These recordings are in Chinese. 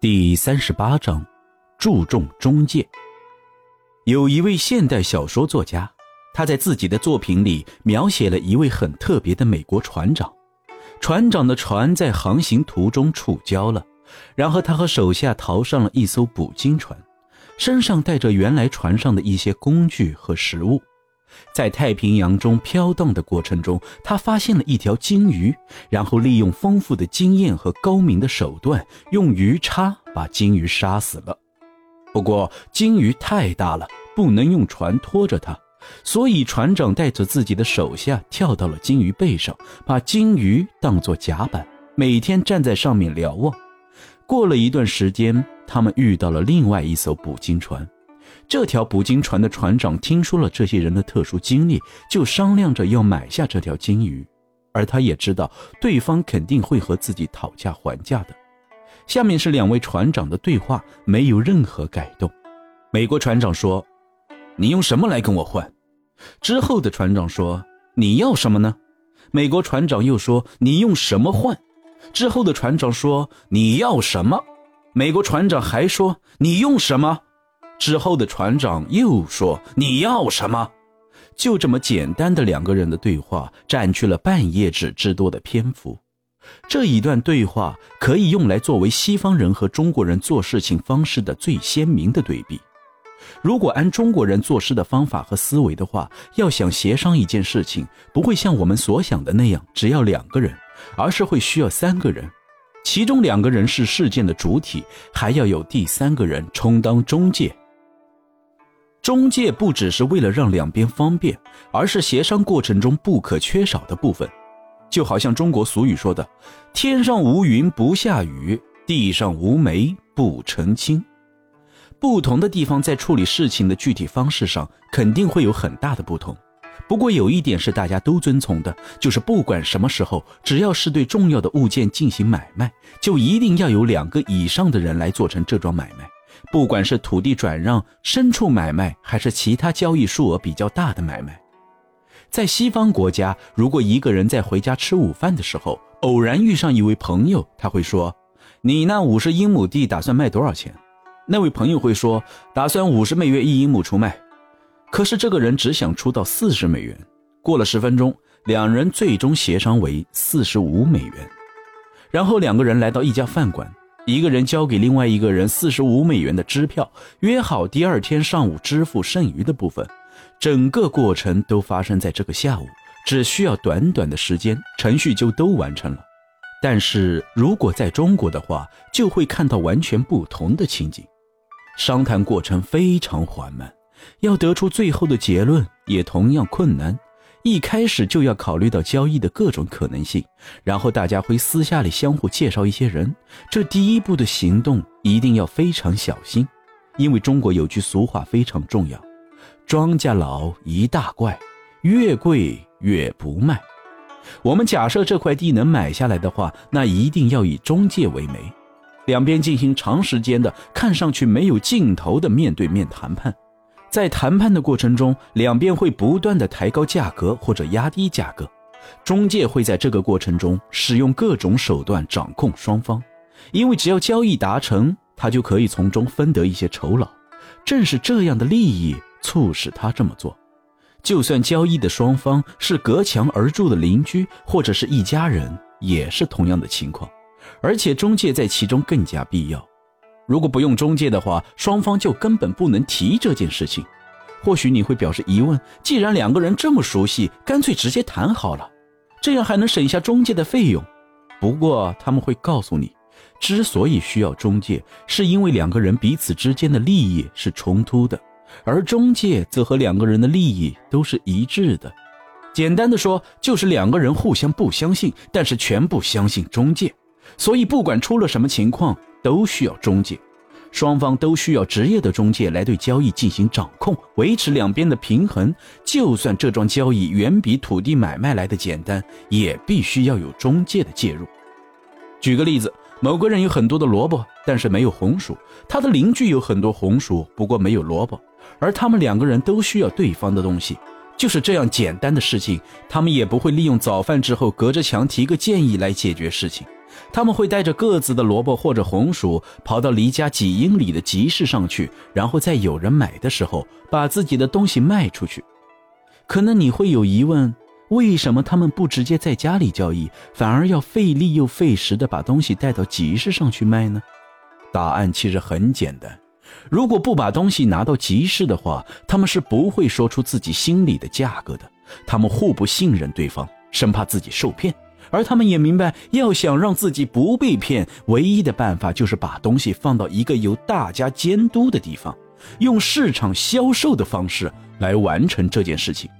第三十八章，注重中介。有一位现代小说作家，他在自己的作品里描写了一位很特别的美国船长。船长的船在航行途中触礁了，然后他和手下逃上了一艘捕鲸船，身上带着原来船上的一些工具和食物。在太平洋中飘荡的过程中，他发现了一条鲸鱼，然后利用丰富的经验和高明的手段，用鱼叉把鲸鱼杀死了。不过，鲸鱼太大了，不能用船拖着它，所以船长带着自己的手下跳到了鲸鱼背上，把鲸鱼当作甲板，每天站在上面瞭望。过了一段时间，他们遇到了另外一艘捕鲸船。这条捕鲸船的船长听说了这些人的特殊经历，就商量着要买下这条鲸鱼，而他也知道对方肯定会和自己讨价还价的。下面是两位船长的对话，没有任何改动。美国船长说：“你用什么来跟我换？”之后的船长说：“你要什么呢？”美国船长又说：“你用什么换？”之后的船长说：“你要什么？”美国船长还说：“你用什么？”之后的船长又说：“你要什么？”就这么简单的两个人的对话，占据了半页纸之多的篇幅。这一段对话可以用来作为西方人和中国人做事情方式的最鲜明的对比。如果按中国人做事的方法和思维的话，要想协商一件事情，不会像我们所想的那样只要两个人，而是会需要三个人，其中两个人是事件的主体，还要有第三个人充当中介。中介不只是为了让两边方便，而是协商过程中不可缺少的部分。就好像中国俗语说的：“天上无云不下雨，地上无煤不成亲。”不同的地方在处理事情的具体方式上肯定会有很大的不同。不过有一点是大家都遵从的，就是不管什么时候，只要是对重要的物件进行买卖，就一定要有两个以上的人来做成这桩买卖。不管是土地转让、牲畜买卖，还是其他交易数额比较大的买卖，在西方国家，如果一个人在回家吃午饭的时候，偶然遇上一位朋友，他会说：“你那五十英亩地打算卖多少钱？”那位朋友会说：“打算五十美元一英亩出卖。”可是这个人只想出到四十美元。过了十分钟，两人最终协商为四十五美元。然后两个人来到一家饭馆。一个人交给另外一个人四十五美元的支票，约好第二天上午支付剩余的部分。整个过程都发生在这个下午，只需要短短的时间，程序就都完成了。但是如果在中国的话，就会看到完全不同的情景。商谈过程非常缓慢，要得出最后的结论也同样困难。一开始就要考虑到交易的各种可能性，然后大家会私下里相互介绍一些人。这第一步的行动一定要非常小心，因为中国有句俗话非常重要：“庄稼老一大怪，越贵越不卖。”我们假设这块地能买下来的话，那一定要以中介为媒，两边进行长时间的、看上去没有尽头的面对面谈判。在谈判的过程中，两边会不断的抬高价格或者压低价格，中介会在这个过程中使用各种手段掌控双方，因为只要交易达成，他就可以从中分得一些酬劳。正是这样的利益促使他这么做。就算交易的双方是隔墙而住的邻居或者是一家人，也是同样的情况，而且中介在其中更加必要。如果不用中介的话，双方就根本不能提这件事情。或许你会表示疑问：既然两个人这么熟悉，干脆直接谈好了，这样还能省下中介的费用。不过他们会告诉你，之所以需要中介，是因为两个人彼此之间的利益是冲突的，而中介则和两个人的利益都是一致的。简单的说，就是两个人互相不相信，但是全部相信中介。所以不管出了什么情况。都需要中介，双方都需要职业的中介来对交易进行掌控，维持两边的平衡。就算这桩交易远比土地买卖来的简单，也必须要有中介的介入。举个例子，某个人有很多的萝卜，但是没有红薯；他的邻居有很多红薯，不过没有萝卜。而他们两个人都需要对方的东西，就是这样简单的事情，他们也不会利用早饭之后隔着墙提个建议来解决事情。他们会带着各自的萝卜或者红薯，跑到离家几英里的集市上去，然后在有人买的时候，把自己的东西卖出去。可能你会有疑问：为什么他们不直接在家里交易，反而要费力又费时的把东西带到集市上去卖呢？答案其实很简单：如果不把东西拿到集市的话，他们是不会说出自己心里的价格的。他们互不信任对方，生怕自己受骗。而他们也明白，要想让自己不被骗，唯一的办法就是把东西放到一个由大家监督的地方，用市场销售的方式来完成这件事情。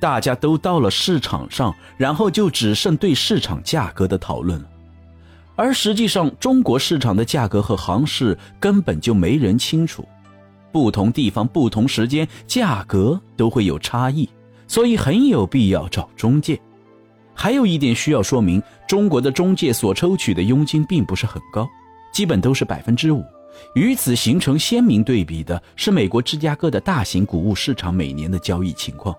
大家都到了市场上，然后就只剩对市场价格的讨论了。而实际上，中国市场的价格和行市根本就没人清楚，不同地方、不同时间，价格都会有差异，所以很有必要找中介。还有一点需要说明，中国的中介所抽取的佣金并不是很高，基本都是百分之五。与此形成鲜明对比的是，美国芝加哥的大型谷物市场每年的交易情况。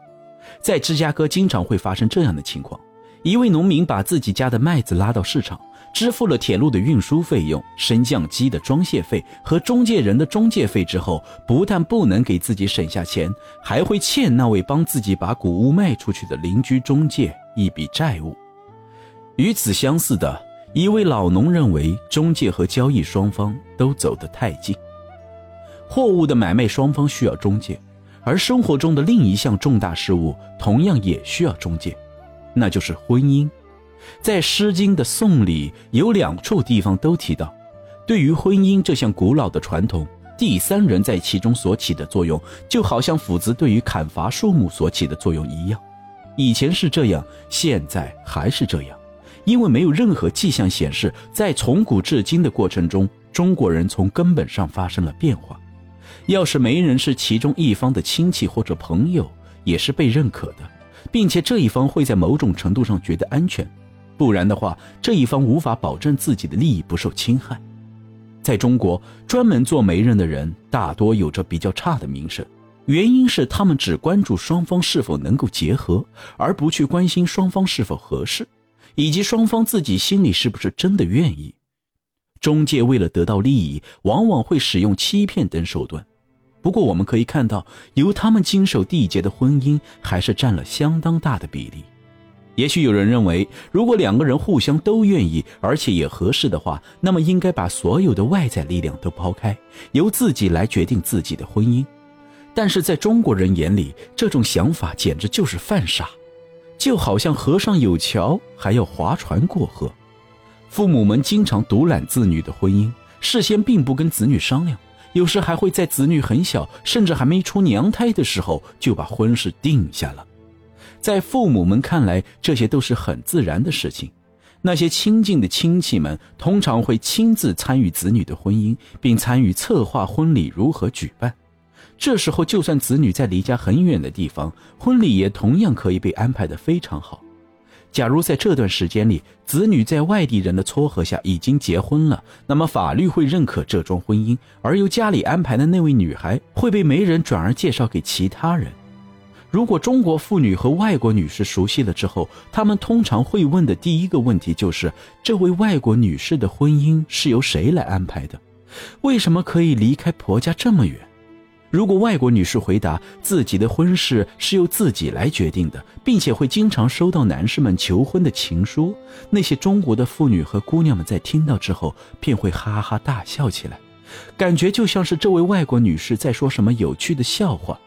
在芝加哥，经常会发生这样的情况：一位农民把自己家的麦子拉到市场，支付了铁路的运输费用、升降机的装卸费和中介人的中介费之后，不但不能给自己省下钱，还会欠那位帮自己把谷物卖出去的邻居中介。一笔债务。与此相似的一位老农认为，中介和交易双方都走得太近。货物的买卖双方需要中介，而生活中的另一项重大事务同样也需要中介，那就是婚姻。在《诗经》的颂里有两处地方都提到，对于婚姻这项古老的传统，第三人在其中所起的作用，就好像斧子对于砍伐树木所起的作用一样。以前是这样，现在还是这样，因为没有任何迹象显示，在从古至今的过程中，中国人从根本上发生了变化。要是媒人是其中一方的亲戚或者朋友，也是被认可的，并且这一方会在某种程度上觉得安全，不然的话，这一方无法保证自己的利益不受侵害。在中国，专门做媒人的人大多有着比较差的名声。原因是他们只关注双方是否能够结合，而不去关心双方是否合适，以及双方自己心里是不是真的愿意。中介为了得到利益，往往会使用欺骗等手段。不过，我们可以看到，由他们经手缔结的婚姻还是占了相当大的比例。也许有人认为，如果两个人互相都愿意，而且也合适的话，那么应该把所有的外在力量都抛开，由自己来决定自己的婚姻。但是在中国人眼里，这种想法简直就是犯傻，就好像河上有桥还要划船过河。父母们经常独揽子女的婚姻，事先并不跟子女商量，有时还会在子女很小，甚至还没出娘胎的时候就把婚事定下了。在父母们看来，这些都是很自然的事情。那些亲近的亲戚们通常会亲自参与子女的婚姻，并参与策划婚礼如何举办。这时候，就算子女在离家很远的地方，婚礼也同样可以被安排得非常好。假如在这段时间里，子女在外地人的撮合下已经结婚了，那么法律会认可这桩婚姻，而由家里安排的那位女孩会被媒人转而介绍给其他人。如果中国妇女和外国女士熟悉了之后，他们通常会问的第一个问题就是：这位外国女士的婚姻是由谁来安排的？为什么可以离开婆家这么远？如果外国女士回答自己的婚事是由自己来决定的，并且会经常收到男士们求婚的情书，那些中国的妇女和姑娘们在听到之后便会哈哈大笑起来，感觉就像是这位外国女士在说什么有趣的笑话。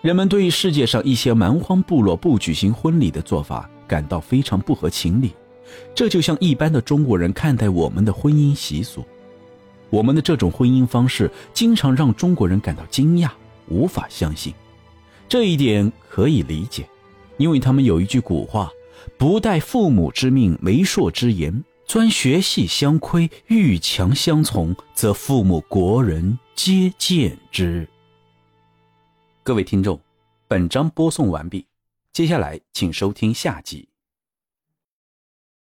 人们对于世界上一些蛮荒部落不举行婚礼的做法感到非常不合情理，这就像一般的中国人看待我们的婚姻习俗。我们的这种婚姻方式经常让中国人感到惊讶，无法相信。这一点可以理解，因为他们有一句古话：“不待父母之命，媒妁之言，专学系相窥，欲强相从，则父母国人皆见之。”各位听众，本章播送完毕，接下来请收听下集。